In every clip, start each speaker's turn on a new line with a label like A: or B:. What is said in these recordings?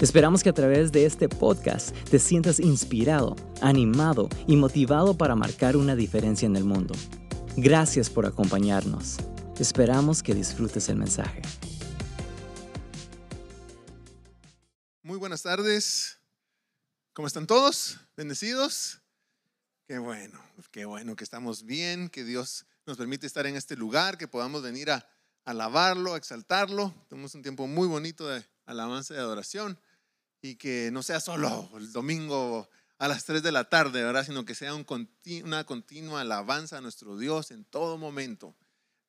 A: Esperamos que a través de este podcast te sientas inspirado, animado y motivado para marcar una diferencia en el mundo. Gracias por acompañarnos. Esperamos que disfrutes el mensaje.
B: Muy buenas tardes. ¿Cómo están todos? ¿Bendecidos? Qué bueno, qué bueno que estamos bien, que Dios nos permite estar en este lugar, que podamos venir a alabarlo, a exaltarlo. Tenemos un tiempo muy bonito de alabanza y adoración y que no sea solo el domingo a las 3 de la tarde, ¿verdad? Sino que sea un una continua alabanza a nuestro Dios en todo momento.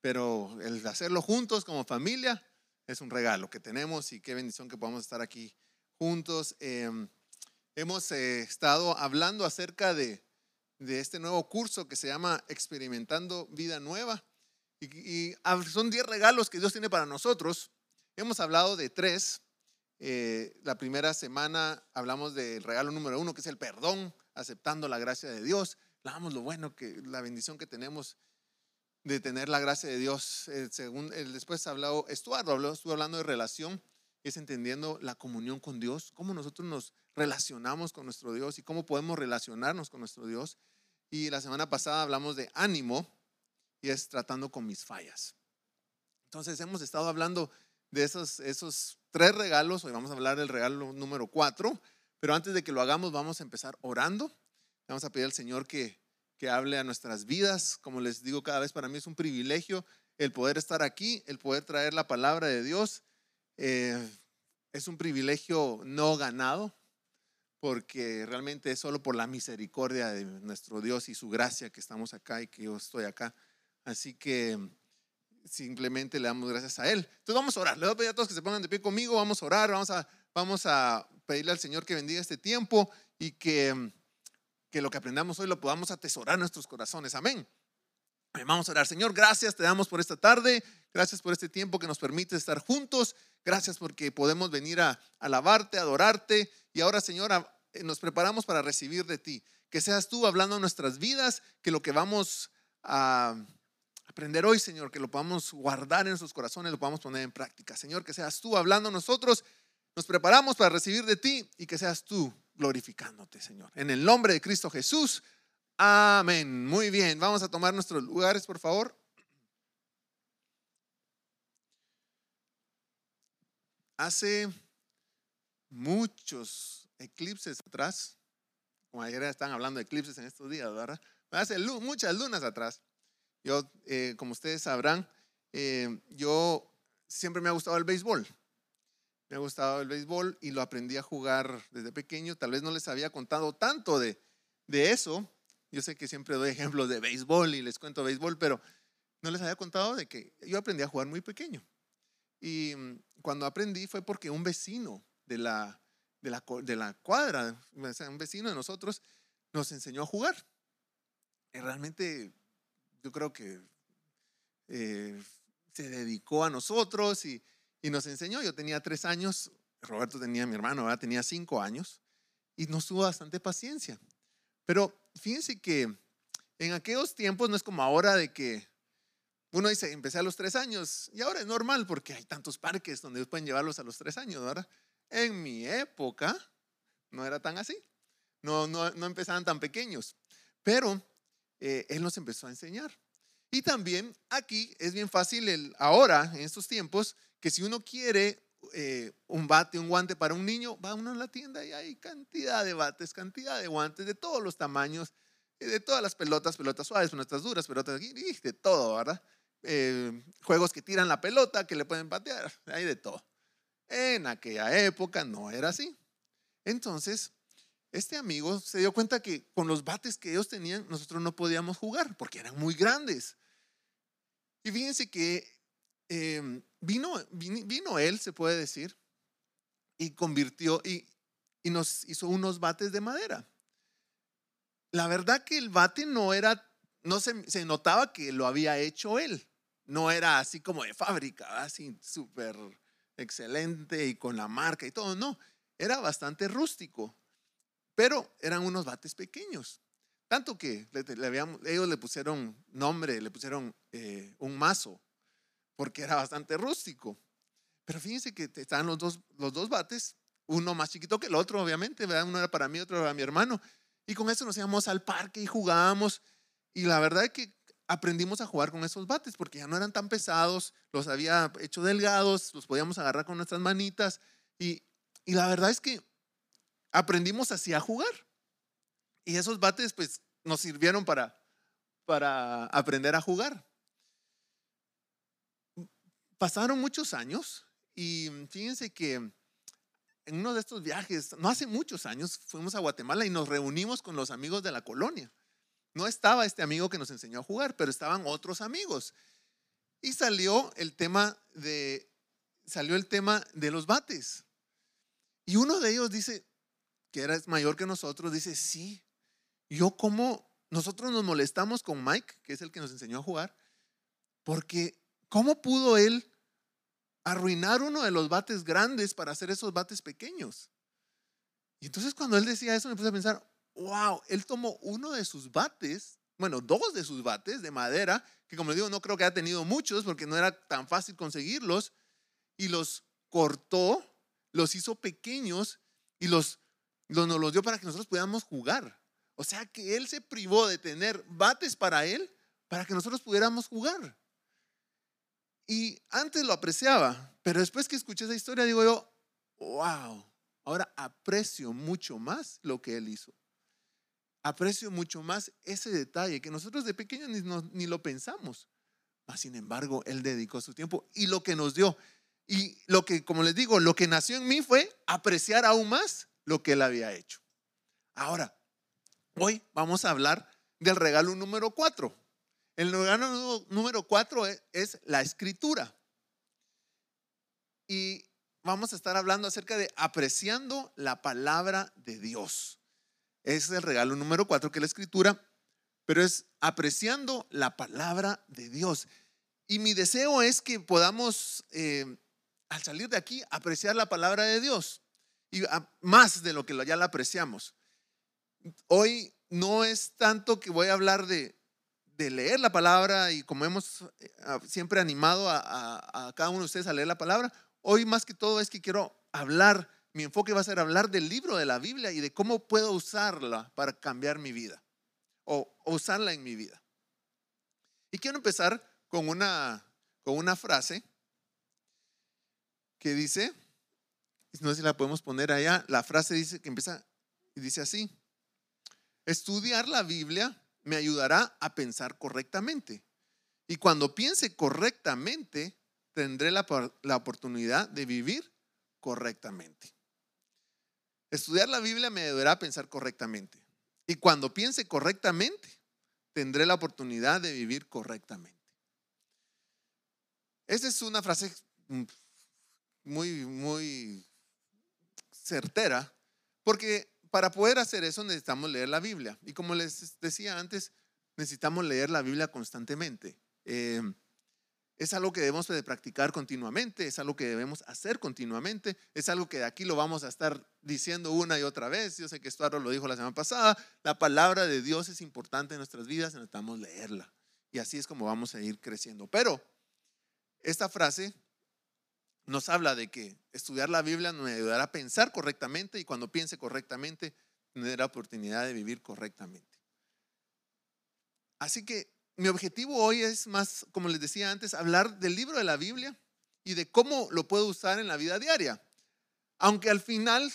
B: Pero el hacerlo juntos como familia es un regalo que tenemos y qué bendición que podamos estar aquí juntos. Em, hemos eh, estado hablando acerca de, de, este nuevo curso que se llama Experimentando Vida Nueva. Y, y son 10 regalos que Dios tiene para nosotros. Hemos hablado de tres eh, la primera semana hablamos del regalo número uno, que es el perdón, aceptando la gracia de Dios. Hablamos lo bueno, que la bendición que tenemos de tener la gracia de Dios. Después hablado, Estuardo habló, estuvo hablando de relación, es entendiendo la comunión con Dios, cómo nosotros nos relacionamos con nuestro Dios y cómo podemos relacionarnos con nuestro Dios. Y la semana pasada hablamos de ánimo y es tratando con mis fallas. Entonces hemos estado hablando de esos, esos tres regalos. Hoy vamos a hablar del regalo número cuatro. Pero antes de que lo hagamos, vamos a empezar orando. Vamos a pedir al Señor que, que hable a nuestras vidas. Como les digo, cada vez para mí es un privilegio el poder estar aquí, el poder traer la palabra de Dios. Eh, es un privilegio no ganado, porque realmente es solo por la misericordia de nuestro Dios y su gracia que estamos acá y que yo estoy acá. Así que simplemente le damos gracias a Él. Entonces vamos a orar. Le voy a pedir a todos que se pongan de pie conmigo. Vamos a orar. Vamos a, vamos a pedirle al Señor que bendiga este tiempo y que, que lo que aprendamos hoy lo podamos atesorar en nuestros corazones. Amén. Vamos a orar. Señor, gracias te damos por esta tarde. Gracias por este tiempo que nos permite estar juntos. Gracias porque podemos venir a alabarte, adorarte. Y ahora, Señor, nos preparamos para recibir de ti. Que seas tú hablando nuestras vidas, que lo que vamos a aprender hoy, Señor, que lo podamos guardar en nuestros corazones, lo podamos poner en práctica. Señor, que seas tú hablando a nosotros, nos preparamos para recibir de ti y que seas tú glorificándote, Señor. En el nombre de Cristo Jesús. Amén. Muy bien, vamos a tomar nuestros lugares, por favor. Hace muchos eclipses atrás, como ayer están hablando de eclipses en estos días, ¿verdad? Hace muchas lunas atrás. Yo, eh, como ustedes sabrán, eh, yo siempre me ha gustado el béisbol. Me ha gustado el béisbol y lo aprendí a jugar desde pequeño. Tal vez no les había contado tanto de, de eso. Yo sé que siempre doy ejemplos de béisbol y les cuento béisbol, pero no les había contado de que yo aprendí a jugar muy pequeño. Y mm, cuando aprendí fue porque un vecino de la, de la, de la cuadra, un vecino de nosotros, nos enseñó a jugar. Y realmente yo creo que eh, se dedicó a nosotros y, nos enseñó. Yo tenía tres años, Roberto tenía, mi hermano, tenía cinco años y nos tuvo bastante paciencia. Pero fíjense que en aquellos tiempos no es como ahora de que uno dice, empecé a los tres años y ahora es normal porque hay tantos parques donde pueden llevarlos a los tres años, ¿verdad? En mi época no era tan así, no, no, no empezaban tan pequeños, pero eh, Él nos empezó a enseñar. Y también aquí es bien fácil el, ahora, en estos tiempos, que si uno quiere eh, un bate, un guante para un niño, va uno a la tienda y hay cantidad de bates, cantidad de guantes de todos los tamaños, de todas las pelotas, pelotas suaves, pelotas duras, pelotas de todo, ¿verdad? Eh, juegos que tiran la pelota, que le pueden patear, hay de todo. En aquella época no era así. Entonces, este amigo se dio cuenta que con los bates que ellos tenían, nosotros no podíamos jugar porque eran muy grandes. Y fíjense que em, vino, vino, él, se puede decir, y convirtió y, y nos hizo unos bates de madera. La verdad que el bate no era, no se, se notaba que lo había hecho él. No era así como de fábrica, así súper excelente y con la marca y todo. No, era bastante rústico. Pero eran unos bates pequeños. Tanto que ellos le pusieron nombre, le pusieron eh, un mazo, porque era bastante rústico. Pero fíjense que estaban los dos, los dos bates, uno más chiquito que el otro, obviamente, uno era para mí, otro era para mi hermano. Y con eso nos íbamos al parque y jugábamos. Y la verdad es que aprendimos a jugar con esos bates porque ya no eran tan pesados, los había hecho delgados, los podíamos agarrar con nuestras manitas. Y, y la verdad es que aprendimos así a jugar. Y esos bates pues nos sirvieron para, para aprender a jugar. Pasaron muchos años y fíjense que en uno de estos viajes, no hace muchos años, fuimos a Guatemala y nos reunimos con los amigos de la colonia. No estaba este amigo que nos enseñó a jugar, pero estaban otros amigos. Y salió el tema de salió el tema de los bates. Y uno de ellos dice, que era mayor que nosotros, dice, sí, yo como nosotros nos molestamos con Mike, que es el que nos enseñó a jugar, porque ¿cómo pudo él arruinar uno de los bates grandes para hacer esos bates pequeños? Y entonces cuando él decía eso me puse a pensar, wow, él tomó uno de sus bates, bueno, dos de sus bates de madera, que como digo, no creo que haya tenido muchos porque no era tan fácil conseguirlos, y los cortó, los hizo pequeños y los nos los dio para que nosotros pudiéramos jugar. O sea que él se privó de tener bates para él para que nosotros pudiéramos jugar. Y antes lo apreciaba, pero después que escuché esa historia digo yo, wow, ahora aprecio mucho más lo que él hizo. Aprecio mucho más ese detalle que nosotros de pequeños ni, ni lo pensamos. Mas, sin embargo, él dedicó su tiempo y lo que nos dio. Y lo que, como les digo, lo que nació en mí fue apreciar aún más lo que él había hecho. Ahora, Hoy vamos a hablar del regalo número cuatro. El regalo número cuatro e, es, la escritura. Y vamos a estar hablando acerca de apreciando la palabra de Dios. Es el regalo número cuatro, que es la escritura, pero es apreciando la palabra de Dios. Y mi deseo es que podamos, eh, al salir de aquí, apreciar la palabra de Dios. Y más de lo que ya la apreciamos hoy no es tanto que voy a hablar de, leer la palabra y como hemos eh, siempre animado a, cada uno de ustedes a leer la palabra, hoy más que todo es que quiero hablar, mi enfoque va a ser hablar del libro de la Biblia y de cómo puedo usarla para cambiar mi vida o, usarla en mi vida. Y quiero empezar con una, con una frase que dice, no sé si la podemos poner allá, la frase dice que empieza y dice así, Estudiar la Biblia me ayudará a pensar correctamente. Y cuando piense correctamente, tendré la, oportunidad de vivir correctamente. Estudiar la Biblia me ayudará a pensar correctamente. Y cuando piense correctamente, tendré la oportunidad de vivir correctamente. Esa es una frase mm, muy, muy certera, porque para poder hacer eso necesitamos leer la Biblia. Y como les decía antes, necesitamos leer la Biblia constantemente. Eh, es algo que debemos de practicar continuamente, es algo que debemos hacer continuamente, es algo que de aquí lo vamos a estar diciendo una y otra vez. Yo sé que Estuardo lo dijo la semana pasada, la palabra de Dios es importante en nuestras vidas, necesitamos leerla. Y así es como vamos a ir creciendo. Pero esta frase nos habla de que estudiar la Biblia nos ayudará a pensar correctamente y cuando piense correctamente, tener la oportunidad de vivir correctamente. Así que mi objetivo hoy es más, como les decía antes, hablar del libro de la Biblia y de cómo lo puedo usar en la vida diaria. Aunque al final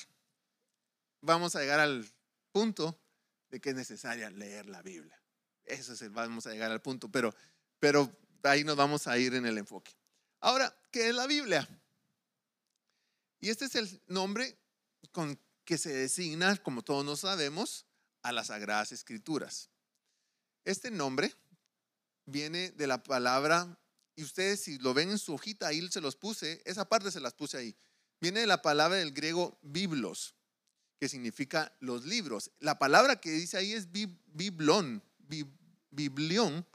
B: vamos a llegar al punto de que es necesaria leer la Biblia. Eso es el, vamos a llegar al punto, pero, pero ahí nos vamos a ir en el enfoque. Ahora, ¿qué es la Biblia? Y este es el nombre con que se designa, como todos nos sabemos, a las Sagradas Escrituras. Este nombre viene de la palabra, y ustedes si lo ven en su hojita, ahí se los puse, esa parte se las puse ahí. Viene de la palabra del griego biblos, que significa los libros. La palabra que dice ahí es biblón, biblión,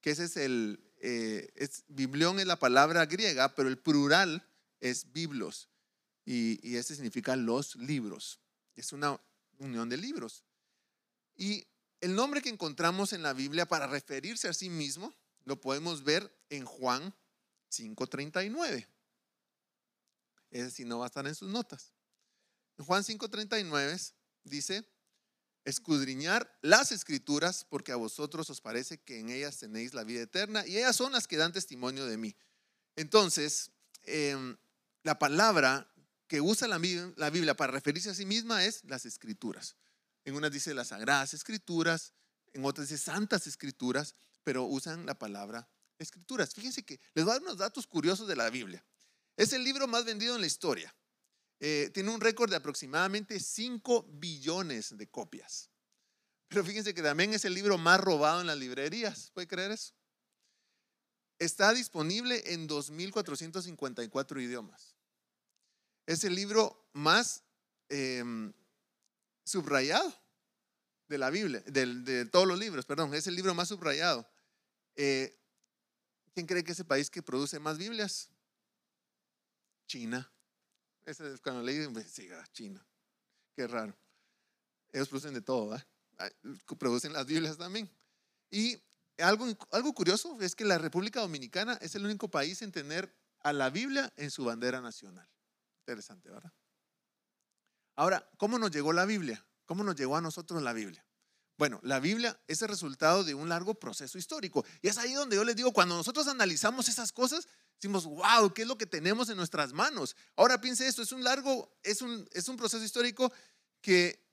B: que ese es el, eh, biblión es la palabra griega, pero el plural es biblos. Y, y ese significa los libros. Es una unión de libros. Y el nombre que encontramos en la Biblia para referirse a sí mismo lo podemos ver en Juan 5.39. Ese sí no va a estar en sus notas. En Juan 5.39 dice, escudriñar las escrituras porque a vosotros os parece que en ellas tenéis la vida eterna y ellas son las que dan testimonio de mí. Entonces, em, la palabra que usa la, Biblia para referirse a sí misma es las escrituras. En unas dice las sagradas escrituras, en otras dice santas escrituras, pero usan la palabra escrituras. Fíjense que les voy a dar unos datos curiosos de la Biblia. Es el libro más vendido en la historia. Eh, tiene un récord de aproximadamente 5 billones de copias. Pero fíjense que también es el libro más robado en las librerías. ¿Puede creer eso? Está disponible en 2.454 idiomas. Es el libro más em, subrayado de la Biblia, de, todos los libros, perdón, es el libro más subrayado. Eh, ¿Quién cree que es el país que produce más Biblias? China. Es cuando leí, sí, ah, China. Qué raro. Ellos producen de todo, Producen las Biblias también. Y algo, algo curioso es que la República Dominicana es el único país en tener a la Biblia en su bandera nacional. Interesante, ¿verdad? Ahora, ¿cómo nos llegó la Biblia? ¿Cómo nos llegó a nosotros la Biblia? Bueno, la Biblia es el resultado de un largo proceso histórico. Y es ahí donde yo les digo, cuando nosotros analizamos esas cosas, decimos, wow, ¿qué es lo que tenemos en nuestras manos? Ahora piense esto, es un largo, es un, es un proceso histórico que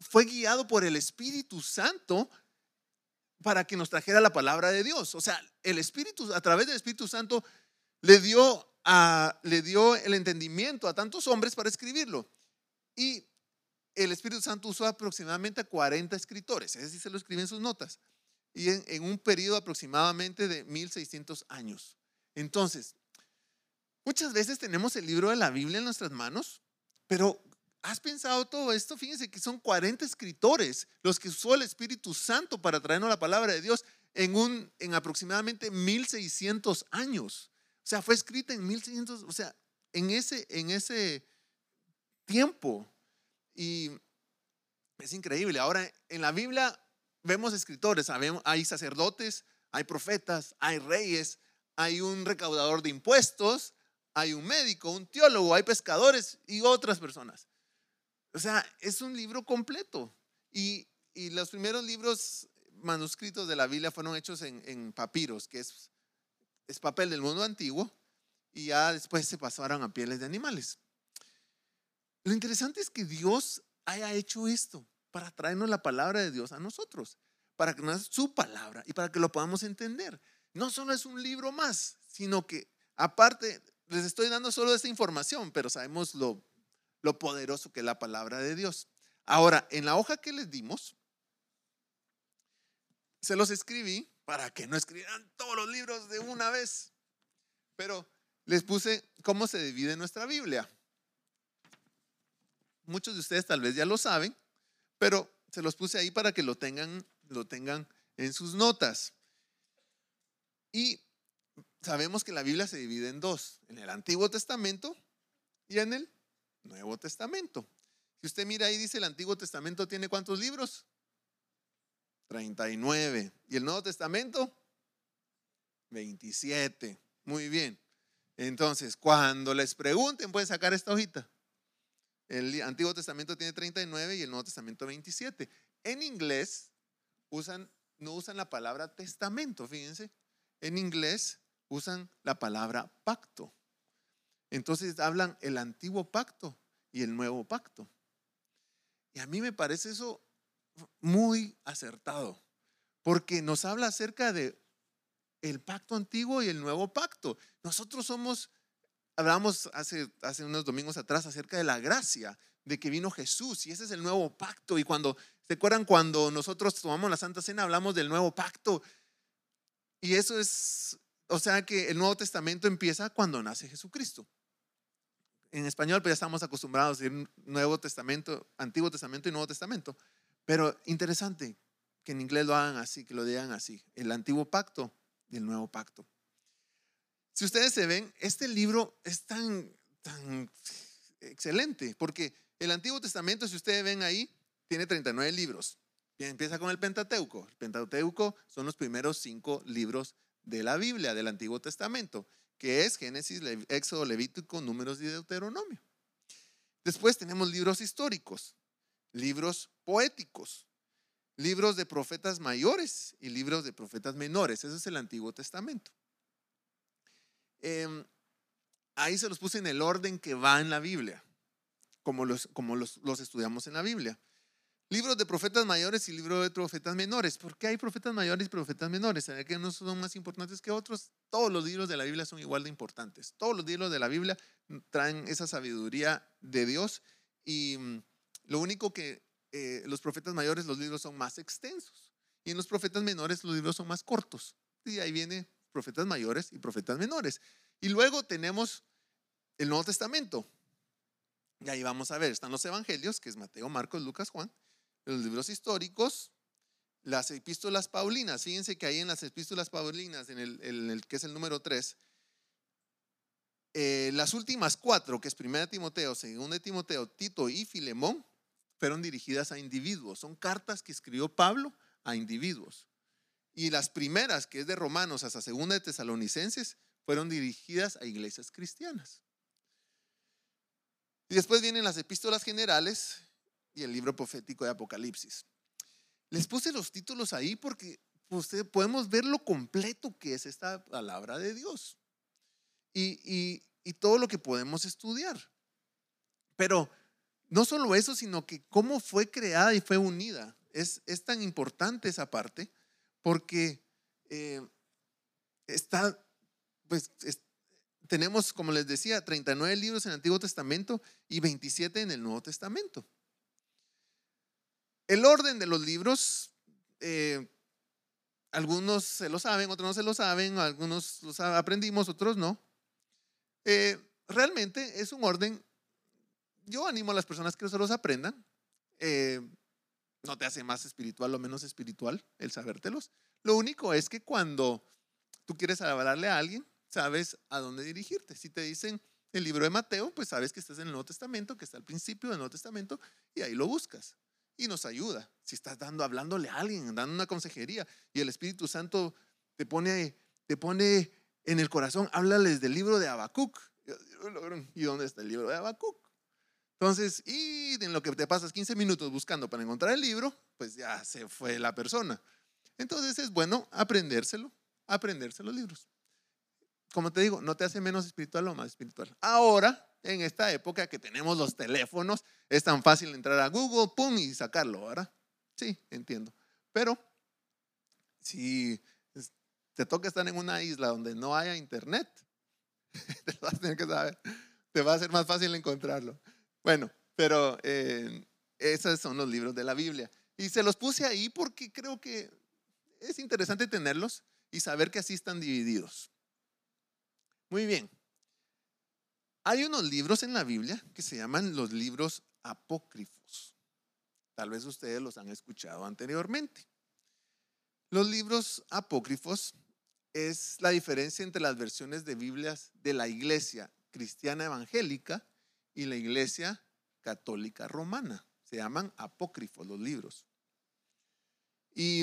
B: fue guiado por el Espíritu Santo para que nos trajera la palabra de Dios. O sea, el Espíritu, a través del Espíritu Santo, le dio, le dio el entendimiento a tantos hombres para escribirlo. Y el Espíritu Santo usó aproximadamente a 40 escritores, es decir, se lo escribe en sus notas, y en, un periodo aproximadamente de 1600 años. Entonces, muchas veces tenemos el libro de la Biblia en nuestras manos, pero ¿has pensado todo esto? Fíjense que son 40 escritores los que usó el Espíritu Santo para traernos la palabra de Dios en, un, en aproximadamente 1600 años. O sea, fue escrita en 1600, o sea, en ese, en ese tiempo. Y es increíble. Ahora, en la Biblia vemos escritores, hay sacerdotes, hay profetas, hay reyes, hay un recaudador de impuestos, hay un médico, un teólogo, hay pescadores y otras personas. O sea, es un libro completo. Y, los primeros libros manuscritos de la Biblia fueron hechos en, papiros, que es, es papel del mundo antiguo, y ya después se pasaron a pieles de animales. Lo interesante es que Dios haya hecho esto para traernos la palabra de Dios a nosotros, para que nos su palabra y para que lo podamos entender. No solo es un libro más, sino que aparte les estoy dando solo esta información, pero sabemos lo, lo poderoso que es la palabra de Dios. Ahora, en la hoja que les dimos, se los escribí para que no escribieran todos los libros de una vez, pero les puse cómo se divide nuestra Biblia. Muchos de ustedes tal vez ya lo saben, pero se los puse ahí para que lo tengan, lo tengan en sus notas. Y sabemos que la Biblia se divide en dos, en el Antiguo Testamento y en el Nuevo Testamento. Si usted mira ahí, dice el Antiguo Testamento tiene cuántos libros? 39. ¿Y el Nuevo Testamento? 27. Muy bien. Entonces, cuando les pregunten, pueden sacar esta hojita. El Antiguo Testamento tiene 39 y el Nuevo Testamento 27. En inglés usan, no usan la palabra testamento, fíjense. En inglés usan la palabra pacto. Entonces hablan el antiguo pacto y el nuevo pacto. Y a mí me parece eso muy acertado, porque nos habla acerca de el pacto antiguo y el nuevo pacto. Nosotros somos Hablamos hace, hace unos domingos atrás acerca de la gracia, de que vino Jesús y ese es el nuevo pacto. Y cuando, ¿se acuerdan cuando nosotros tomamos la Santa Cena? Hablamos del nuevo pacto. Y eso es, o sea que el Nuevo Testamento empieza cuando nace Jesucristo. En español pues ya estamos acostumbrados a decir Nuevo Testamento, Antiguo Testamento y Nuevo Testamento. Pero interesante, que en inglés lo hagan así, que lo digan así, el antiguo pacto y el nuevo pacto. Si ustedes se ven, este libro es tan, excelente, porque el Antiguo Testamento, si ustedes ven ahí, tiene 39 libros. empieza con el Pentateuco. El Pentateuco son los primeros cinco libros de la Biblia, del Antiguo Testamento, que es Génesis, Éxodo, Levítico, Números y Deuteronomio. Después tenemos libros históricos, libros poéticos, libros de profetas mayores y libros de profetas menores. Ese es el Antiguo Testamento. Em, ahí se los puse en el orden que va en la Biblia, como los, como los, los estudiamos en la Biblia. Libros de profetas mayores y libros de profetas menores. ¿Por qué hay profetas mayores y profetas menores? ¿Será que unos son más importantes que otros? Todos los libros de la Biblia son igual de importantes. Todos los libros de la Biblia traen esa sabiduría de Dios y mm, lo único que eh, los profetas mayores, los libros son más extensos y en los profetas menores los libros son más cortos. Y ahí viene profetas mayores y profetas menores. Y luego tenemos el Nuevo Testamento. Y ahí vamos a ver, están los evangelios, que es Mateo, Marcos, Lucas, Juan los libros históricos, las epístolas paulinas. Fíjense que ahí en las epístolas paulinas, en el, que es el número 3, eh, las últimas cuatro, que es 1 Timoteo, 2 Timoteo, Tito y Filemón, fueron dirigidas a individuos. Son cartas que escribió Pablo a individuos. Y las primeras, que es de Romanos hasta 2 de Tesalonicenses, fueron dirigidas a iglesias cristianas. Y después vienen las epístolas generales, y el libro profético de Apocalipsis. Les puse los títulos ahí porque usted, podemos ver lo completo que es esta palabra de Dios y, y todo lo que podemos estudiar. Pero no solo eso, sino que cómo fue creada y fue unida. Es, es tan importante esa parte porque eh, está, pues, tenemos, como les decía, 39 libros en el Antiguo Testamento y 27 en el Nuevo Testamento. El orden de los libros, eh, algunos se lo saben, otros no se lo saben, algunos los aprendimos, otros no. Eh, realmente es un orden, yo animo a las personas que se los aprendan. Eh, no te hace más espiritual o menos espiritual el sabértelos. Lo único es que cuando tú quieres hablarle a alguien, sabes a dónde dirigirte. Si te dicen el libro de Mateo, pues sabes que estás en el Nuevo Testamento, que está al principio del Nuevo Testamento, y ahí lo buscas y nos ayuda. Si estás dando, hablándole a alguien, dando una consejería y el Espíritu Santo te pone, te pone en el corazón, háblales del libro de Habacuc. ¿Y dónde está el libro de Habacuc? Entonces, y en lo que te pasas 15 minutos buscando para encontrar el libro, pues ya se fue la persona. Entonces es bueno aprendérselo, aprenderse los libros. Como te digo, no te hace menos espiritual o más espiritual. Ahora en esta época que tenemos los teléfonos, es tan fácil entrar a Google, pum, y sacarlo, ¿verdad? Sí, entiendo. Pero si te toca estar en una isla donde no haya internet, te vas a tener que saber, te va a ser más fácil encontrarlo. Bueno, pero eh, esos son los libros de la Biblia. Y se los puse ahí porque creo que es interesante tenerlos y saber que así están divididos. Muy bien. Hay unos libros en la Biblia que se llaman los libros apócrifos. Tal vez ustedes los han escuchado anteriormente. Los libros apócrifos es la diferencia entre las versiones de Biblias de la iglesia cristiana evangélica y la iglesia católica romana. Se llaman apócrifos los libros. Y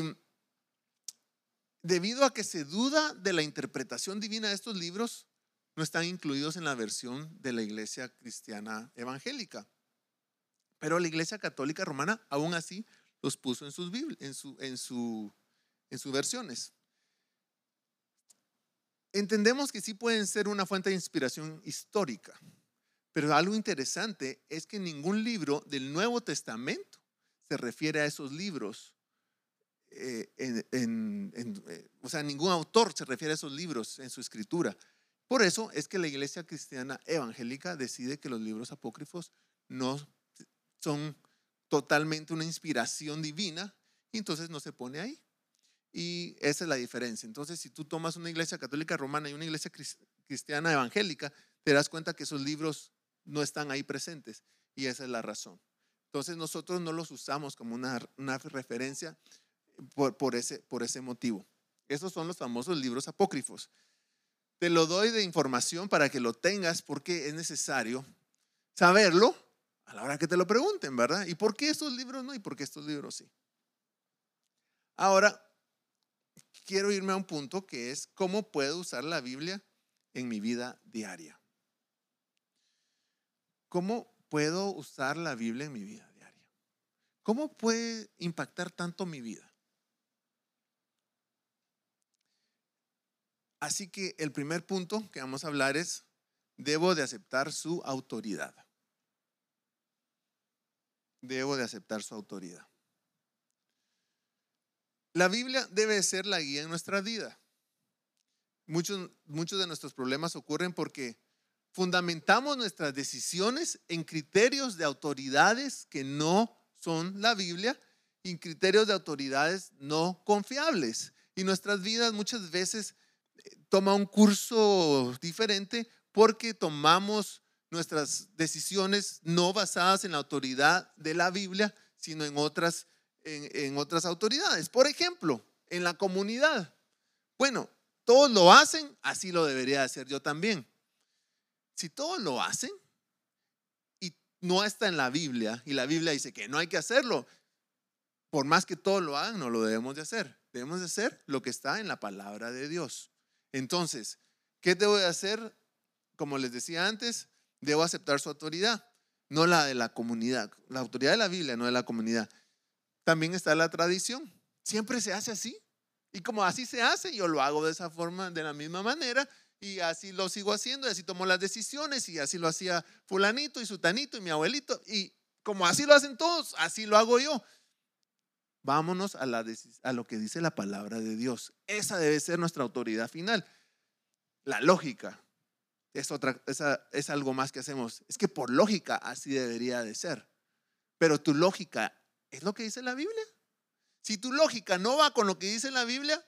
B: debido a que se duda de la interpretación divina de estos libros, no están incluidos en la versión de la iglesia cristiana evangélica. Pero la iglesia católica romana aún así los puso en sus, en, su, en, su, en sus versiones. Entendemos que sí pueden ser una fuente de inspiración histórica, pero algo interesante es que ningún libro del Nuevo Testamento se refiere a esos libros. Eh, eh, o sea, ningún autor se refiere a esos libros en su escritura. Por eso es que la iglesia cristiana evangélica decide que los libros apócrifos no son totalmente una inspiración divina y entonces no se pone ahí. Y esa es la diferencia. Entonces, si tú tomas una iglesia católica romana y una iglesia cristiana evangélica, te das cuenta que esos libros no están ahí presentes. Y esa es la razón. Entonces, nosotros no los usamos como una, referencia por, por, ese, por ese motivo. Esos son los famosos libros apócrifos. Te lo doy de información para que lo tengas porque es necesario saberlo a la hora que te lo pregunten, ¿verdad? ¿Y por qué estos libros no? ¿Y por qué estos libros sí? Ahora, quiero irme a un punto que es cómo puedo usar la Biblia en mi vida diaria. ¿Cómo puedo usar la Biblia en mi vida diaria? ¿Cómo puede impactar tanto mi vida? Así que el primer punto que vamos a hablar es, debo de aceptar su autoridad. Debo de aceptar su autoridad. La Biblia debe ser la guía en nuestra vida. Muchos, muchos de nuestros problemas ocurren porque fundamentamos nuestras decisiones en criterios de autoridades que no son la Biblia y criterios de autoridades no confiables. Y nuestras vidas muchas veces eh, toma un curso diferente porque tomamos nuestras decisiones no basadas en la autoridad de la Biblia, sino en otras en, otras autoridades. Por ejemplo, en la comunidad. Bueno, todos lo hacen, así lo debería hacer yo también. Si todos lo hacen y no está en la Biblia y la Biblia dice que no hay que hacerlo, por más que todos lo hagan, no lo debemos de hacer. Debemos de hacer lo que está en la palabra de Dios. Entonces, ¿qué debo de hacer? Como les decía antes, debo aceptar su autoridad, no la de la comunidad, la autoridad de la Biblia, no de la comunidad también está la tradición. Siempre se hace así. Y como así se hace, yo lo hago de esa forma, de la misma manera, y así lo sigo haciendo, y así tomo las decisiones, y así lo hacía fulanito y sutanito y mi abuelito, y como así lo hacen todos, así lo hago yo. Vámonos a, la, a lo que dice la palabra de Dios. Esa debe ser nuestra autoridad final. La lógica es, otra, es algo más que hacemos. Es que por lógica así debería de ser. Pero tu lógica es lo que dice la Biblia. Si tu lógica no va con lo que dice la Biblia,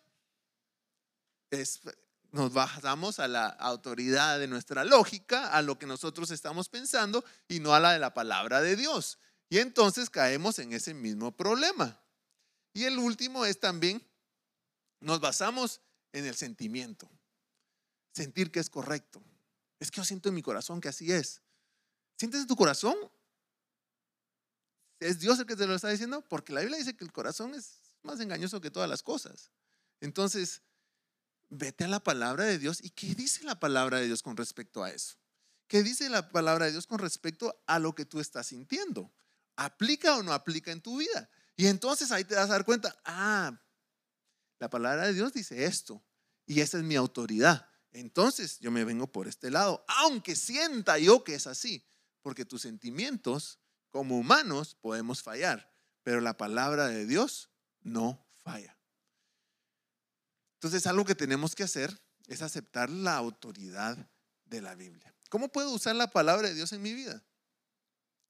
B: nos basamos a la autoridad de nuestra lógica, a lo que nosotros estamos pensando y no a la de la palabra de Dios. Y entonces caemos en ese mismo problema. Y el último es también, nos basamos en el sentimiento. Sentir que es correcto. Es que yo siento en mi corazón que así es. ¿Sientes en tu corazón ¿Es Dios el que te lo está diciendo? Porque la Biblia dice que el corazón es más engañoso que todas las cosas. Entonces, vete a la palabra de Dios. ¿Y qué dice la palabra de Dios con respecto a eso? ¿Qué dice la palabra de Dios con respecto a lo que tú estás sintiendo? ¿Aplica o no aplica en tu vida? Y entonces ahí te vas a dar cuenta, ah, la palabra de Dios dice esto y esa es mi autoridad. Entonces yo me vengo por este lado, aunque sienta yo que es así, porque tus sentimientos como humanos podemos fallar, pero la palabra de Dios no falla. Entonces algo que tenemos que hacer es aceptar la autoridad de la Biblia. ¿Cómo puedo usar la palabra de Dios en mi vida?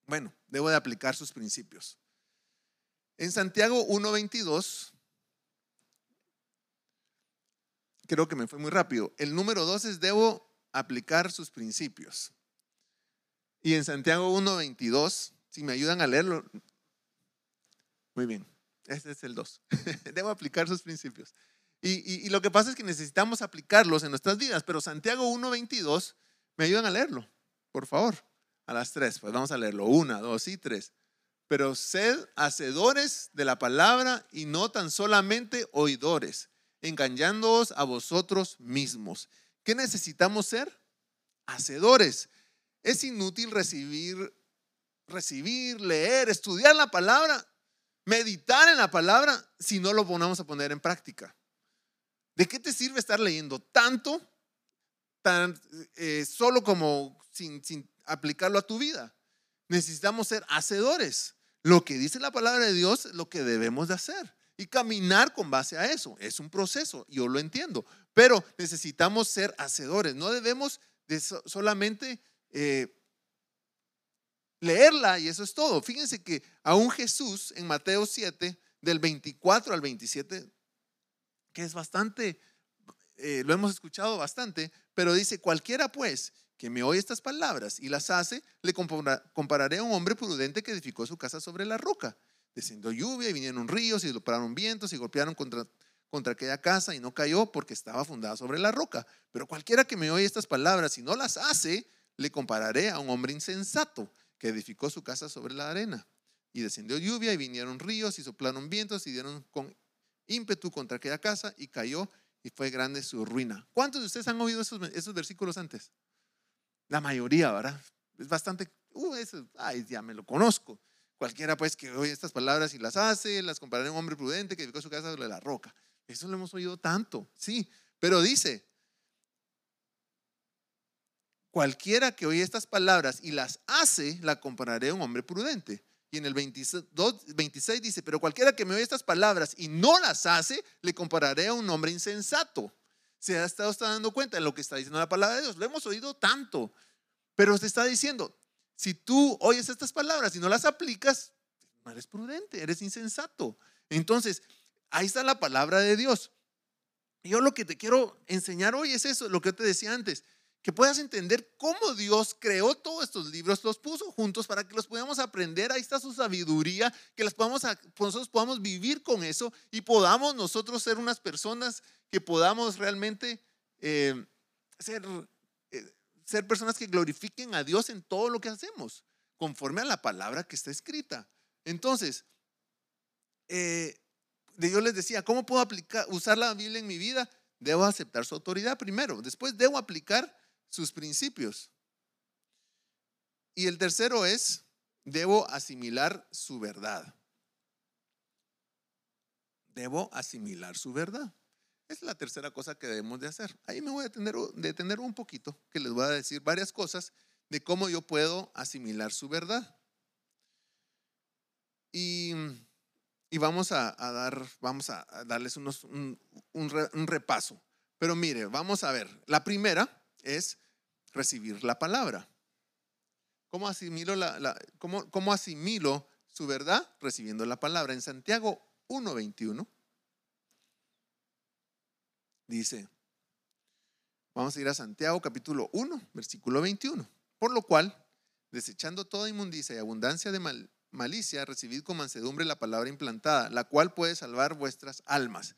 B: Bueno, debo de aplicar sus principios. En Santiago 1.22, creo que me fue muy rápido. El número 2 es debo aplicar sus principios. Y en Santiago 1.22 si me ayudan a leerlo. Muy bien, este es el 2. Debo aplicar sus principios. Y, lo que pasa es que necesitamos aplicarlos en nuestras vidas, pero Santiago 1.22, ¿me ayudan a leerlo? Por favor, a las 3, pues vamos a leerlo. 1, 2 y 3. Pero sed hacedores de la palabra y no tan solamente oidores, engañándoos a vosotros mismos. ¿Qué necesitamos ser? Hacedores. Es inútil recibir recibir, leer, estudiar la palabra, meditar en la palabra si no lo ponemos a poner en práctica. ¿De qué te sirve estar leyendo tanto, tan, eh, solo como sin, aplicarlo a tu vida? Necesitamos ser hacedores. Lo que dice la palabra de Dios es lo que debemos de hacer y caminar con base a eso. Es un proceso, yo lo entiendo, pero necesitamos ser hacedores. No debemos de solamente eh, leerla y eso es todo. Fíjense que aún Jesús en Mateo 7, del 24 al 27, que es bastante, eh, lo hemos escuchado bastante, pero dice, cualquiera pues que me oye estas palabras y las hace, le compararé a un hombre prudente que edificó su casa sobre la roca. Descendió lluvia y vinieron ríos y soplaron vientos y golpearon contra, contra aquella casa y no cayó porque estaba fundada sobre la roca. Pero cualquiera que me oye estas palabras y no las hace, le compararé a un hombre insensato que edificó su casa sobre la arena. Y descendió lluvia y vinieron ríos y soplaron vientos y dieron con ímpetu contra aquella casa y cayó y fue grande su ruina. ¿Cuántos de ustedes han oído esos, versículos antes? La mayoría, ¿verdad? Es bastante, uh, eso, ay, ya me lo conozco. Cualquiera pues que oye estas palabras y las hace, las compararé a un hombre prudente que edificó su casa sobre la roca. Eso lo hemos oído tanto, sí. Pero dice, cualquiera que oye estas palabras y las hace, la compararé a un hombre prudente. Y en el 26 dice, pero cualquiera que me oye estas palabras y no las hace, le compararé a un hombre insensato. ¿Se ha estado dando cuenta de lo que está diciendo la palabra de Dios? Lo hemos oído tanto, pero se está diciendo, si tú oyes estas palabras y no las aplicas, eres prudente, eres insensato. Entonces, ahí está la palabra de Dios. Yo lo que te quiero enseñar hoy es eso, lo que te decía antes que puedas entender cómo Dios creó todos estos libros, los puso juntos para que los podamos aprender. Ahí está su sabiduría, que las podamos, nosotros podamos vivir con eso y podamos nosotros ser unas personas que podamos realmente eh, ser, eh, ser personas que glorifiquen a Dios en todo lo que hacemos, conforme a la palabra que está escrita. Entonces, eh, Dios les decía, ¿cómo puedo aplicar, usar la Biblia en mi vida? Debo aceptar su autoridad primero. Después debo aplicar sus principios. Y el tercero es, debo asimilar su verdad. Debo asimilar su verdad. Es la tercera cosa que debemos de hacer. Ahí me voy a detener, un poquito, que les voy a decir varias cosas de cómo yo puedo asimilar su verdad. Y, vamos a, dar, vamos a darles unos, un, un repaso. Pero mire, vamos a ver. La primera es recibir la palabra. ¿Cómo asimilo, su verdad? Recibiendo la palabra. En Santiago 1.21 dice, vamos a ir a Santiago capítulo 1, versículo 21. Por lo cual, desechando toda inmundicia y abundancia de malicia, recibid con mansedumbre la palabra implantada, la cual puede salvar vuestras almas.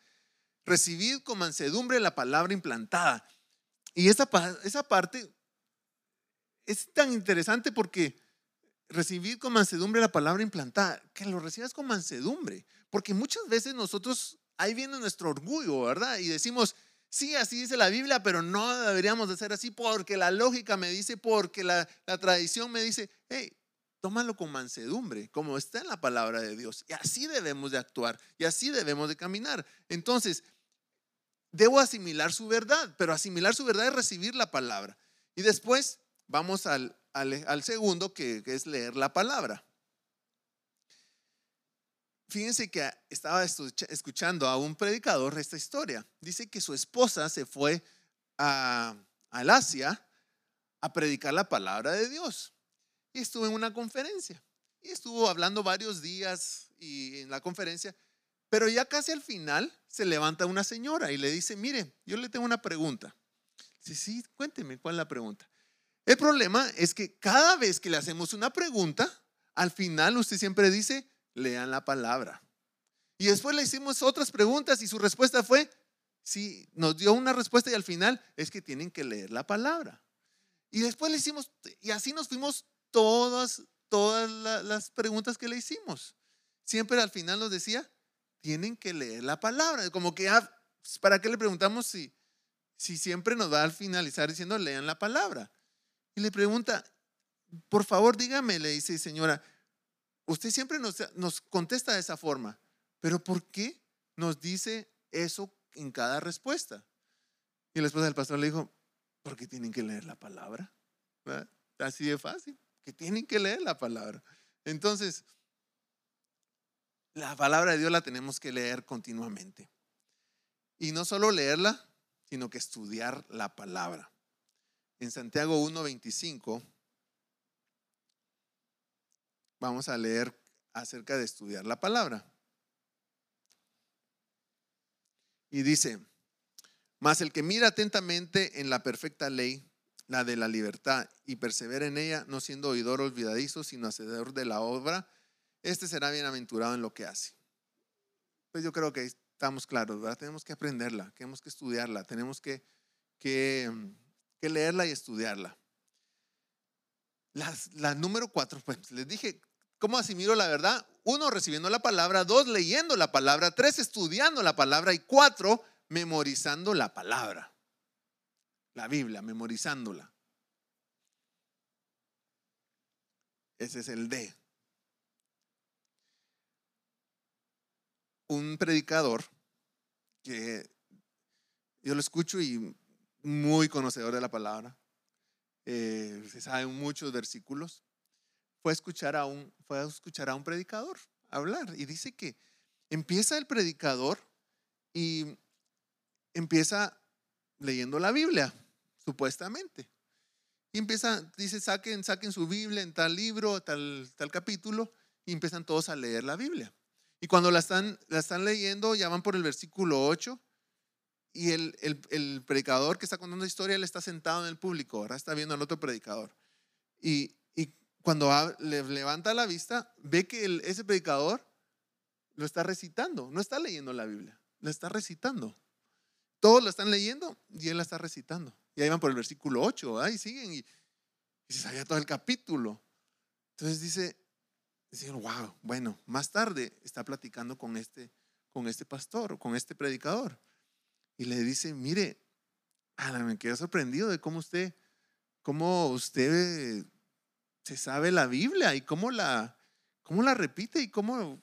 B: Recibid con mansedumbre la palabra implantada. Y esa, esa parte es tan interesante porque recibir con mansedumbre la palabra implantada, que lo recibas con mansedumbre, porque muchas veces nosotros, ahí viene nuestro orgullo, ¿verdad? Y decimos, sí, así dice la Biblia, pero no deberíamos de ser así porque la lógica me dice, porque la, la tradición me dice, hey, tómalo con mansedumbre, como está en la palabra de Dios. Y así debemos de actuar, y así debemos de caminar. Entonces, debo asimilar su verdad, pero asimilar su verdad es recibir la palabra. Y después Vamos al, segundo, que, es leer la palabra. Fíjense que estaba escuchando a un predicador esta historia. Dice que su esposa se fue a, al Asia a predicar la palabra de Dios. Y estuvo en una conferencia. Y estuvo hablando varios días y en la conferencia. Pero ya casi al final se levanta una señora y le dice, mire, yo le tengo una pregunta. Sí, sí, cuénteme cuál es la pregunta. El problema es que cada vez que le hacemos una pregunta, al final usted siempre dice, lean la palabra. Y después le hicimos otras preguntas y su respuesta fue, sí, nos dio una respuesta y al final es que tienen que leer la palabra. Y después le hicimos, y así nos fuimos todas, todas las preguntas que le hicimos. Siempre al final nos decía, tienen que leer la palabra. Como que, ah, ¿para qué le preguntamos si, si siempre nos va al finalizar diciendo, lean la palabra? Y le pregunta, por favor dígame, le dice, señora, usted siempre nos, nos contesta de esa forma, pero ¿por qué nos dice eso en cada respuesta? Y la esposa del pastor le dijo, porque tienen que leer la palabra. Así de fácil, que tienen que leer la palabra. Entonces, la palabra de Dios la tenemos que leer continuamente. Y no solo leerla, sino que estudiar la palabra en Santiago 1.25 vamos a leer acerca de estudiar la palabra. Y dice, mas el que mira atentamente en la perfecta ley, la de la libertad, y persevera en ella, no siendo oidor olvidadizo, sino hacedor de la obra, este será bienaventurado en lo que hace. Pues yo creo que estamos claros, ¿verdad? Tenemos que aprenderla, tenemos que estudiarla, tenemos que, que, leerla y estudiarla. La, número cuatro, pues les dije, ¿cómo asimilo la verdad? Uno, recibiendo la palabra, dos, leyendo la palabra, tres, estudiando la palabra y cuatro, memorizando la palabra. La Biblia, memorizándola. Ese es el D. Un predicador que yo lo escucho y muy conocedor de la palabra, eh, se saben muchos versículos, fue a, escuchar a un, fue escuchar a un predicador hablar y dice que empieza el predicador y empieza leyendo la Biblia, supuestamente. Y empieza, dice, saquen, saquen su Biblia en tal libro, tal, tal capítulo, y empiezan todos a leer la Biblia. Y cuando la están, la están leyendo, ya van por el versículo 8, y el, el, predicador que está contando la historia, él está sentado en el público, ahora está viendo al otro predicador. Y, y cuando le levanta la vista, ve que ese predicador lo está recitando, no está leyendo la Biblia, lo está recitando. Todos lo están leyendo y él la está recitando. Y ahí van por el versículo 8, ahí siguen y, se sabía todo el capítulo. Entonces dice, dice, wow, bueno, más tarde está platicando con este, con este pastor, con este predicador. Y le dice, mire, me quedé sorprendido de cómo usted, cómo usted se sabe la Biblia y cómo la, cómo la repite y cómo,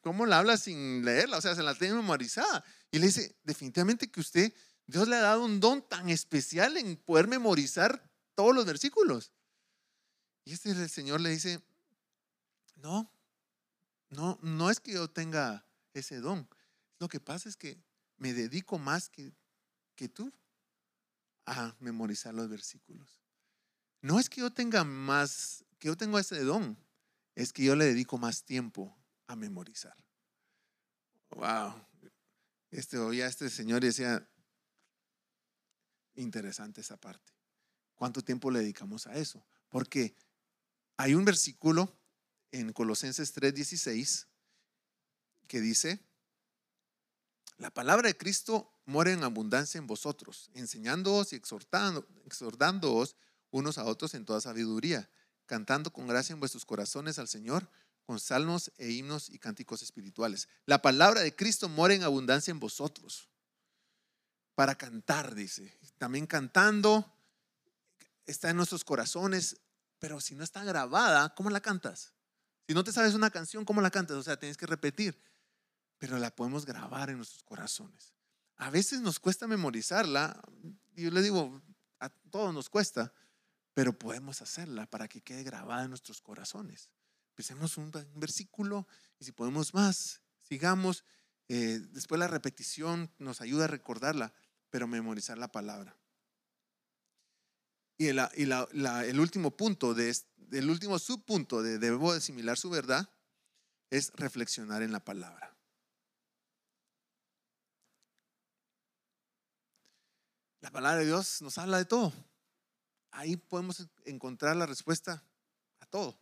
B: cómo la habla sin leerla, o sea, se la tiene memorizada. Y le dice, definitivamente que usted, Dios le ha dado un don tan especial en poder memorizar todos los versículos. Y este el Señor le dice, no, no, no es que yo tenga ese don. Lo que pasa es que me dedico más que, que tú a memorizar los versículos. No es que yo tenga más, que yo tengo ese don, es que yo le dedico más tiempo a memorizar. Wow. Este, oía este señor decía, interesante esa parte. ¿Cuánto tiempo le dedicamos a eso? Porque hay un versículo en Colosenses 3:16 que dice, la palabra de Cristo muere en abundancia en vosotros, enseñándoos y exhortando, exhortándoos unos a otros en toda sabiduría, cantando con gracia en vuestros corazones al Señor con salmos e himnos y cánticos espirituales. La palabra de Cristo muere en abundancia en vosotros. Para cantar, dice. También cantando está en nuestros corazones, pero si no está grabada, ¿cómo la cantas? Si no te sabes una canción, ¿cómo la cantas? O sea, tienes que repetir pero la podemos grabar en nuestros corazones. A veces nos cuesta memorizarla, yo le digo, a todos nos cuesta, pero podemos hacerla para que quede grabada en nuestros corazones. Empecemos un, versículo y si podemos más, sigamos. Eh, después la repetición nos ayuda a recordarla, pero memorizar la palabra. Y, el, último punto, de, el último subpunto de debo asimilar su verdad es reflexionar en la palabra. La palabra de Dios nos habla de todo. Ahí podemos encontrar la respuesta a todo.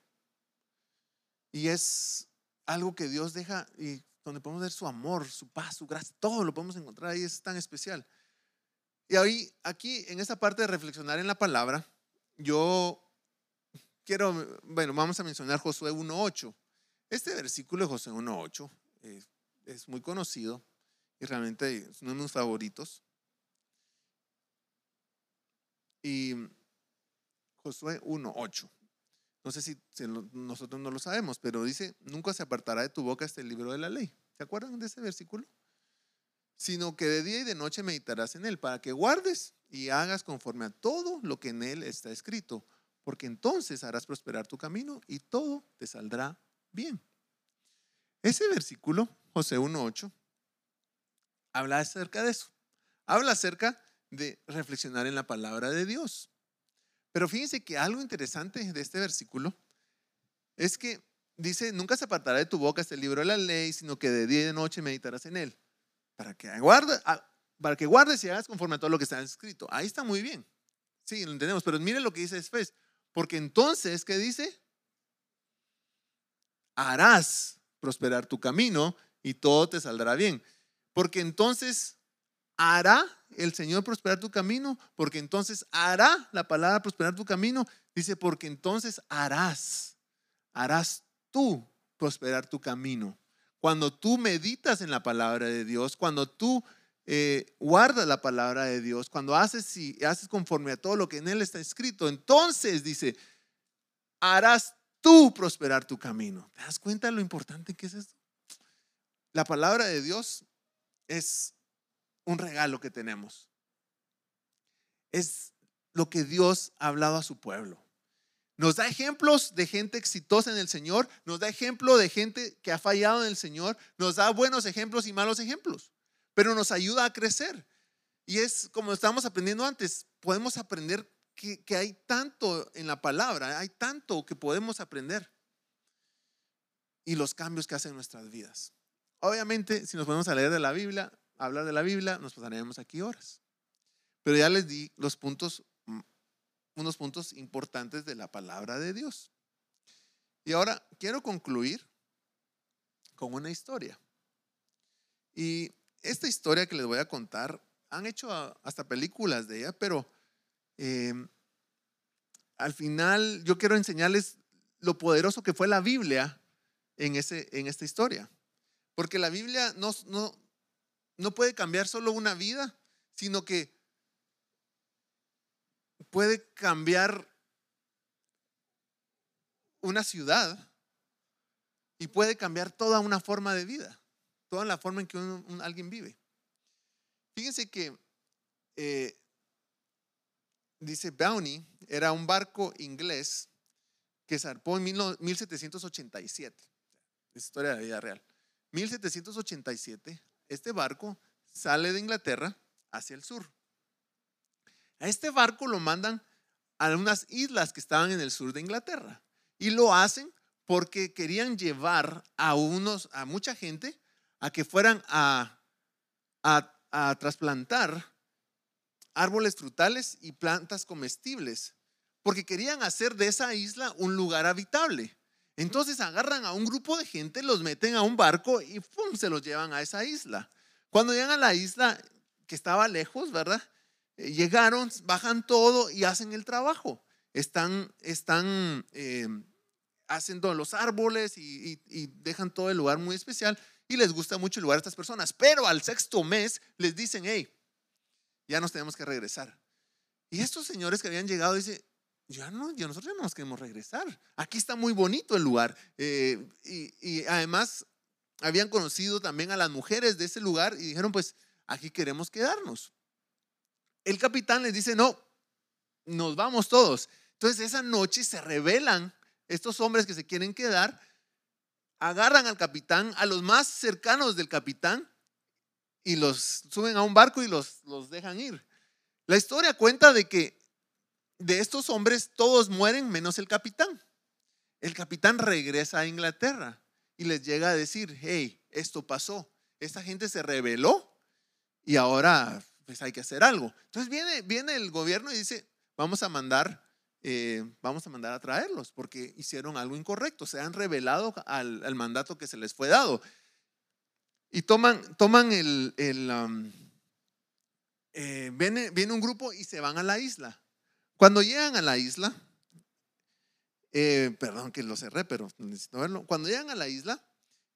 B: Y es algo que Dios deja y donde podemos ver su amor, su paz, su gracia, todo lo podemos encontrar ahí, es tan especial. Y ahí, aquí, en esta parte de reflexionar en la palabra, yo quiero, bueno, vamos a mencionar Josué 1.8. Este versículo de Josué 1.8 es, es muy conocido y realmente es uno de mis favoritos. Y Josué 1.8. No sé si, nosotros no lo sabemos, pero dice, nunca se apartará de tu boca este libro de la ley. ¿Se acuerdan de ese versículo? Sino que de día y de noche meditarás en él para que guardes y hagas conforme a todo lo que en él está escrito, porque entonces harás prosperar tu camino y todo te saldrá bien. Ese versículo, José 1.8, habla acerca de eso. Habla acerca de reflexionar en la palabra de Dios. Pero fíjense que algo interesante de este versículo es que dice, nunca se apartará de tu boca este libro de la ley, sino que de día y de noche meditarás en él, para que, guarde, ah, para que guardes y hagas conforme a todo lo que está escrito. Ahí está muy bien. Sí, lo entendemos, pero miren lo que dice después. Porque entonces, ¿qué dice? harás prosperar tu camino y todo te saldrá bien. Porque entonces hará el Señor prosperar tu camino, porque entonces hará la palabra prosperar tu camino. Dice, porque entonces harás, harás tú prosperar tu camino. Cuando tú meditas en la palabra de Dios, cuando tú eh, guardas la palabra de Dios, cuando haces y haces conforme a todo lo que en él está escrito, entonces dice, harás tú prosperar tu camino. ¿Te das cuenta de lo importante que es esto? La palabra de Dios es un regalo que tenemos. Es lo que Dios ha hablado a su pueblo. Nos da ejemplos de gente exitosa en el Señor, nos da ejemplo de gente que ha fallado en el Señor, nos da buenos ejemplos y malos ejemplos, pero nos ayuda a crecer. Y es como estábamos aprendiendo antes, podemos aprender que, hay tanto en la palabra, hay tanto que podemos aprender y los cambios que hacen en nuestras vidas. Obviamente, si nos ponemos a leer de la Biblia, hablar de la Biblia, nos pasaremos aquí horas. Pero ya les di los puntos unos puntos importantes de la palabra de Dios. Y ahora quiero concluir con una historia. Y esta historia que les voy a contar, han hecho hasta películas de ella, pero eh, al final yo quiero enseñarles lo poderoso que fue la Biblia en, ese, en esta historia. Porque la Biblia no, no, no puede cambiar solo una vida, sino que puede cambiar una ciudad y puede cambiar toda una forma de vida, toda la forma en que alguien vive. Fíjense que eh, dice Bounty, era un barco inglés que zarpó en 1787. Es historia de la vida real. 1787, este barco sale de Inglaterra hacia el sur. A este barco lo mandan a unas islas que estaban en el sur de Inglaterra. Y lo hacen porque querían llevar a unos, a mucha gente, a que fueran a, a, trasplantar árboles frutales y plantas comestibles, porque querían hacer de esa isla un lugar habitable. Entonces agarran a un grupo de gente, los meten a un barco y ¡pum! se los llevan a esa isla. Cuando llegan a la isla, que estaba lejos, ¿verdad? Eh, llegaron, bajan todo y hacen el trabajo. Están, están eh, haciendo los árboles y, dejan todo el lugar muy especial y les gusta mucho el lugar a estas personas. Pero al sexto mes les dicen, hey, ya nos tenemos que regresar. Y estos señores que habían llegado dicen, ya no, nosotros ya no nos queremos regresar. Aquí está muy bonito el lugar. Eh, y, además habían conocido también a las mujeres de ese lugar y dijeron, pues aquí queremos quedarnos el capitán les dice, no, nos vamos todos. Entonces esa noche se rebelan estos hombres que se quieren quedar, agarran al capitán, a los más cercanos del capitán, y los suben a un barco y los, los dejan ir. La historia cuenta de que de estos hombres todos mueren menos el capitán. El capitán regresa a Inglaterra y les llega a decir, hey, esto pasó. Esta gente se rebeló y ahora pues hay que hacer algo. Entonces viene, viene el gobierno y dice, vamos a mandar, eh, vamos a mandar a traerlos porque hicieron algo incorrecto, se han revelado al, mandato que se les fue dado. Y toman, toman el, el eh, viene, viene un grupo y se van a la isla. Cuando llegan a la isla, eh, perdón que lo cerré, pero necesito verlo. Cuando llegan a la isla,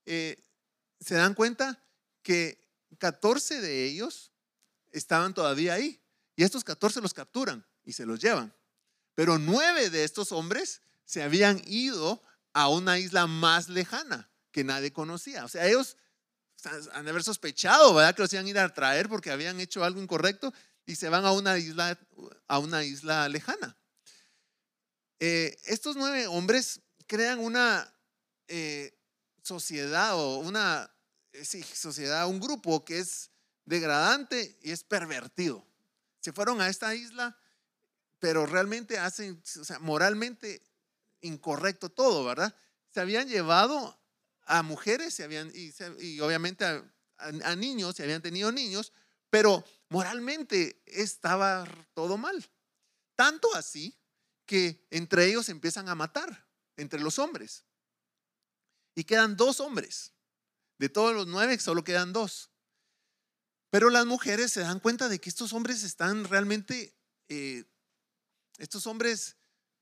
B: se dan cuenta que 14 de ellos estaban todavía ahí. Y estos 14 los capturan y se los llevan. Pero nueve de estos hombres se habían ido a una isla más lejana que nadie conocía. O sea, ellos han de haber sospechado, ¿verdad? Que los iban a ir a traer porque habían hecho algo incorrecto y se van a una isla, a una isla lejana. Eh, estos nueve hombres crean una eh, sociedad o una eh, sociedad, un grupo que es degradante y es pervertido. Se fueron a esta isla, pero realmente hacen, sea, moralmente incorrecto todo, ¿verdad? Se habían llevado a mujeres se habían, y, obviamente a, niños, se habían tenido niños, pero moralmente estaba todo mal. Tanto así que entre ellos empiezan a matar, entre los hombres. y quedan dos hombres. De todos los nueve solo quedan dos. Pero las mujeres se dan cuenta de que estos hombres están realmente, eh, estos hombres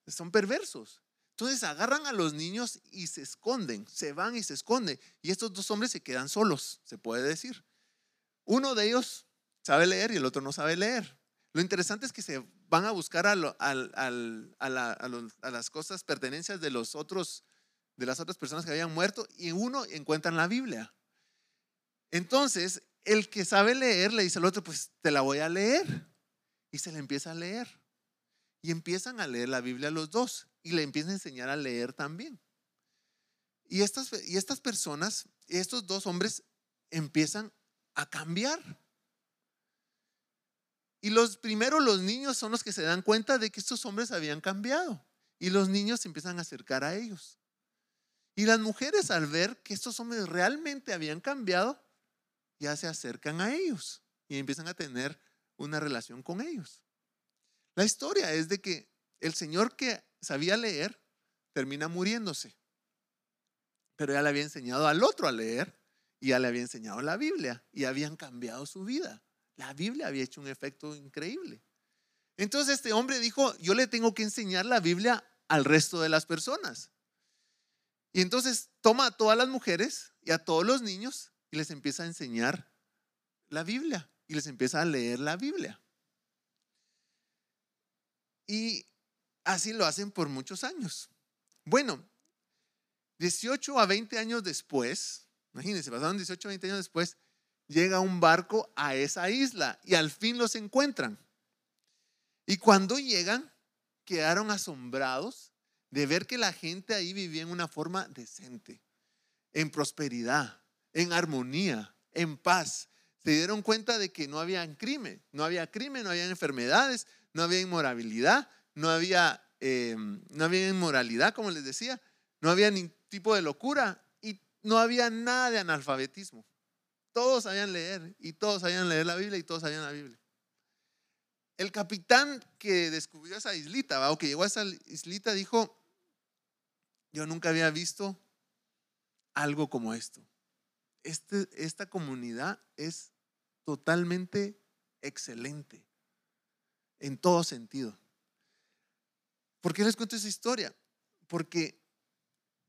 B: son perversos. Entonces agarran a los niños y se esconden, se van y se esconden. Y estos dos hombres se quedan solos, se puede decir. Uno de ellos sabe leer y el otro no sabe leer. Lo interesante es que se van a buscar a, las cosas, pertenencias de los otros, de las otras personas que habían muerto y uno encuentra en la Biblia. Entonces, el que sabe leer le dice al otro, pues te la voy a leer. Y se le empieza a leer. Y empiezan a leer la Biblia los dos y le empiezan a enseñar a leer también. Y estas, y estas personas, estos dos hombres empiezan a cambiar. Y los primeros, los niños son los que se dan cuenta de que estos hombres habían cambiado. Y los niños se empiezan a acercar a ellos. Y las mujeres al ver que estos hombres realmente habían cambiado, ya se acercan a ellos y empiezan a tener una relación con ellos. La historia es de que el señor que sabía leer termina muriéndose, pero ya le había enseñado al otro a leer y ya le había enseñado la Biblia y habían cambiado su vida. La Biblia había hecho un efecto increíble. Entonces este hombre dijo, yo le tengo que enseñar la Biblia al resto de las personas. Y entonces toma a todas las mujeres y a todos los niños y les empieza a enseñar la Biblia y les empieza a leer la Biblia. Y así lo hacen por muchos años. Bueno, 18 a 20 años después, imagínense, pasaron 18 a 20 años después, llega un barco a esa isla y al fin los encuentran. Y cuando llegan, quedaron asombrados de ver que la gente ahí vivía en una forma decente, en prosperidad, en armonía, en paz. Se dieron cuenta de que no había crimen, no había crimen, no había enfermedades, no había inmorabilidad, no había, eh, inmoralidad, como les decía, no había ningún tipo de locura y no había nada de analfabetismo. Todos sabían leer y todos sabían leer la Biblia y todos sabían la Biblia. El capitán que descubrió esa islita, o que llegó a esa islita, dijo, yo nunca había visto algo como esto. Este, esta comunidad es totalmente excelente en todo sentido. ¿Por qué les cuento esa historia? Porque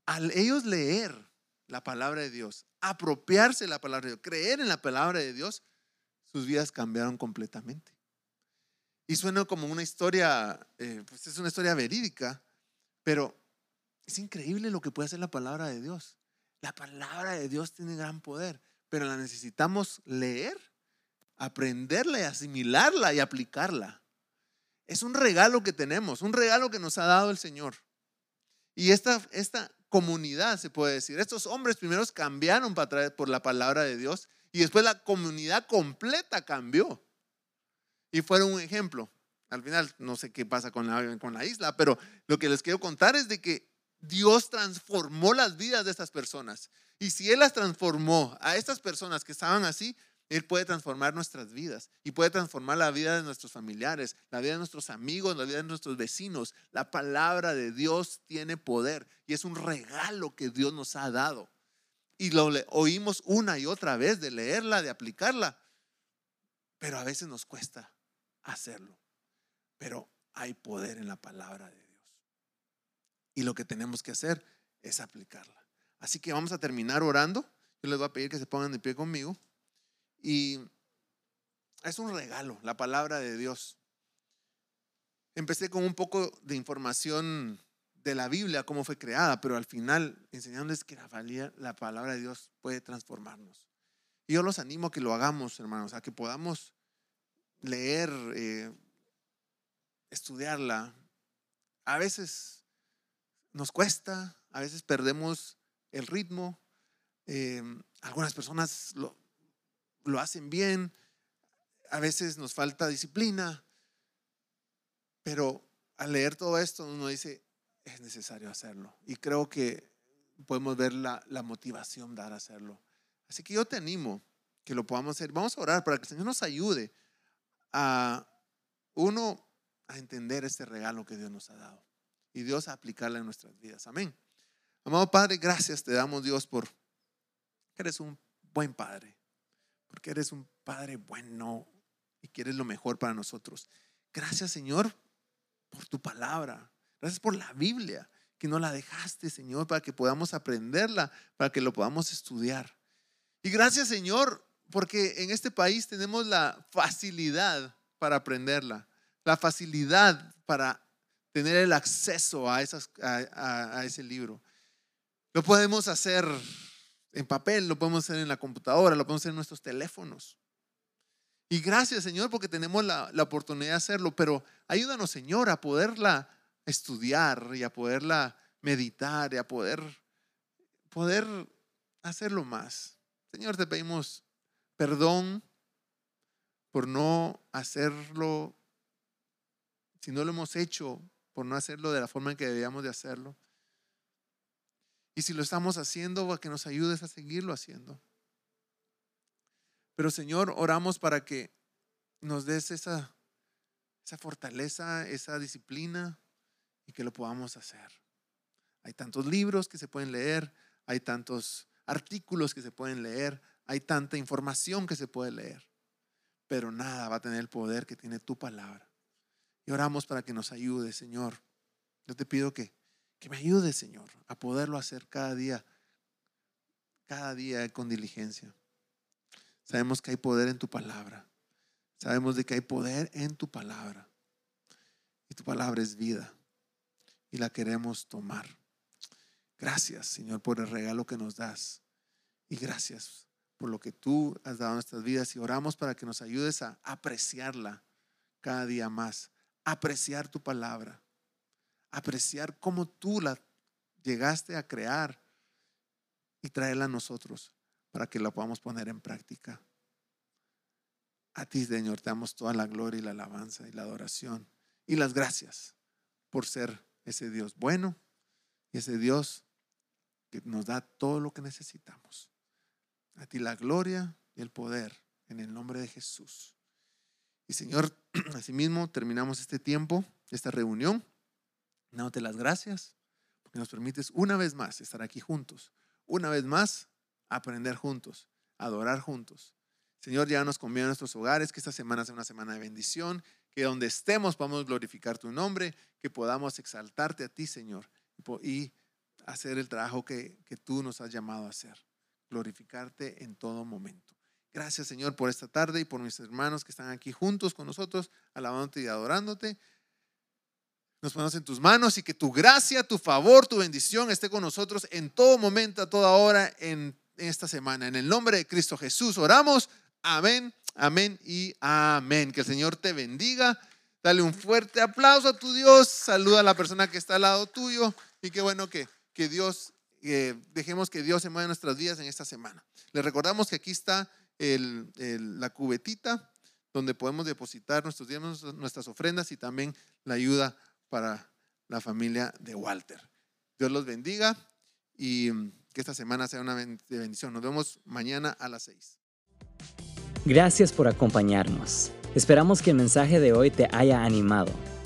B: al ellos leer la palabra de Dios, apropiarse de la palabra de Dios, creer en la palabra de Dios, sus vidas cambiaron completamente. Y suena como una historia, eh, pues es una historia verídica, pero es increíble lo que puede hacer la palabra de Dios. La palabra de Dios tiene gran poder, pero la necesitamos leer, aprenderla y asimilarla y aplicarla. Es un regalo que tenemos, un regalo que nos ha dado el Señor. Y esta, esta comunidad, se puede decir, estos hombres primeros cambiaron para por la palabra de Dios y después la comunidad completa cambió. Y fueron un ejemplo. Al final, no sé qué pasa con la, con la isla, pero lo que les quiero contar es de que Dios transformó las vidas de estas personas. Y si Él las transformó a estas personas que estaban así, él puede transformar nuestras vidas y puede transformar la vida de nuestros familiares, la vida de nuestros amigos, la vida de nuestros vecinos. La palabra de Dios tiene poder y es un regalo que Dios nos ha dado. Y lo oímos una y otra vez de leerla, de aplicarla, pero a veces nos cuesta hacerlo. Pero hay poder en la palabra de Dios. Y lo que tenemos que hacer es aplicarla. Así que vamos a terminar orando. Yo les voy a pedir que se pongan de pie conmigo. Y es un regalo, la palabra de Dios. Empecé con un poco de información de la Biblia, cómo fue creada, pero al final enseñándoles que la, la palabra de Dios puede transformarnos. Y yo los animo a que lo hagamos, hermanos, a que podamos leer, eh, estudiarla. A veces nos cuesta, a veces perdemos el ritmo. Eh, algunas personas lo, hacen bien, a veces nos falta disciplina, pero al leer todo esto uno dice, es necesario hacerlo. Y creo que podemos ver la, la motivación dar a hacerlo. Así que yo te animo que lo podamos hacer. Vamos a orar para que el Señor nos ayude a uno a entender este regalo que Dios nos ha dado y Dios a aplicarlo en nuestras vidas. Amén. Amado Padre, gracias te damos Dios por que eres un buen Padre, porque eres un Padre bueno y quieres lo mejor para nosotros. Gracias Señor por tu palabra. Gracias por la Biblia, que no la dejaste Señor para que podamos aprenderla, para que lo podamos estudiar. Y gracias Señor porque en este país tenemos la facilidad para aprenderla, la facilidad para tener el acceso a, ese libro. Lo podemos hacer en papel, lo podemos hacer en la computadora, lo podemos hacer en nuestros teléfonos. Y gracias, Señor, porque tenemos la, la, oportunidad de hacerlo, pero ayúdanos, Señor, a poderla estudiar y a poderla meditar y a poder, poder hacerlo más. Señor, te pedimos perdón por no hacerlo, si no lo hemos hecho, por no hacerlo de la forma en que debíamos de hacerlo. Y si lo estamos haciendo, a que nos ayudes a seguirlo haciendo. Pero Señor, oramos para que nos des esa, esa fortaleza, esa disciplina y que lo podamos hacer. Hay tantos libros que se pueden leer, hay tantos artículos que se pueden leer, hay tanta información que se puede leer, pero nada va a tener el poder que tiene tu palabra. Y oramos para que nos ayude, Señor. Yo te pido que, que me ayude, Señor, a poderlo hacer cada día, cada día con diligencia. Sabemos que hay poder en tu palabra. Sabemos de que hay poder en tu palabra. Y tu palabra es vida. Y la queremos tomar. Gracias, Señor, por el regalo que nos das. Y gracias por lo que tú has dado en nuestras vidas. Y oramos para que nos ayudes a apreciarla cada día más. Apreciar tu palabra. Apreciar cómo tú la llegaste a crear y traerla a nosotros para que la podamos poner en práctica. A ti, Señor, te damos toda la gloria y la alabanza y la adoración y las gracias por ser ese Dios bueno y ese Dios que nos da todo lo que necesitamos. A ti la gloria y el poder en el nombre de Jesús. Y Señor, asimismo terminamos este tiempo, esta reunión, dándote las gracias porque nos permites una vez más estar aquí juntos, una vez más aprender juntos, adorar juntos. Señor, ya nos conviene a nuestros hogares, que esta semana sea una semana de bendición, que donde estemos podamos glorificar tu nombre, que podamos exaltarte a ti, Señor, y hacer el trabajo que, que tú nos has llamado a hacer, glorificarte en todo momento. Gracias, Señor, por esta tarde y por mis hermanos que están aquí juntos con nosotros, alabándote y adorándote. Nos ponemos en tus manos y que tu gracia, tu favor, tu bendición esté con nosotros en todo momento, a toda hora, en esta semana. En el nombre de Cristo Jesús oramos. Amén, amén y amén. Que el Señor te bendiga. Dale un fuerte aplauso a tu Dios. Saluda a la persona que está al lado tuyo. Y qué bueno que, que Dios, eh, dejemos que Dios se mueva en nuestras vidas en esta semana. Le recordamos que aquí está la cubetita donde podemos depositar nuestros diezmos, nuestras ofrendas y también la ayuda para la familia de Walter. Dios los bendiga y que esta semana sea una bendición. Nos vemos mañana a las 6.
A: Gracias por acompañarnos. Esperamos que el mensaje de hoy te haya animado.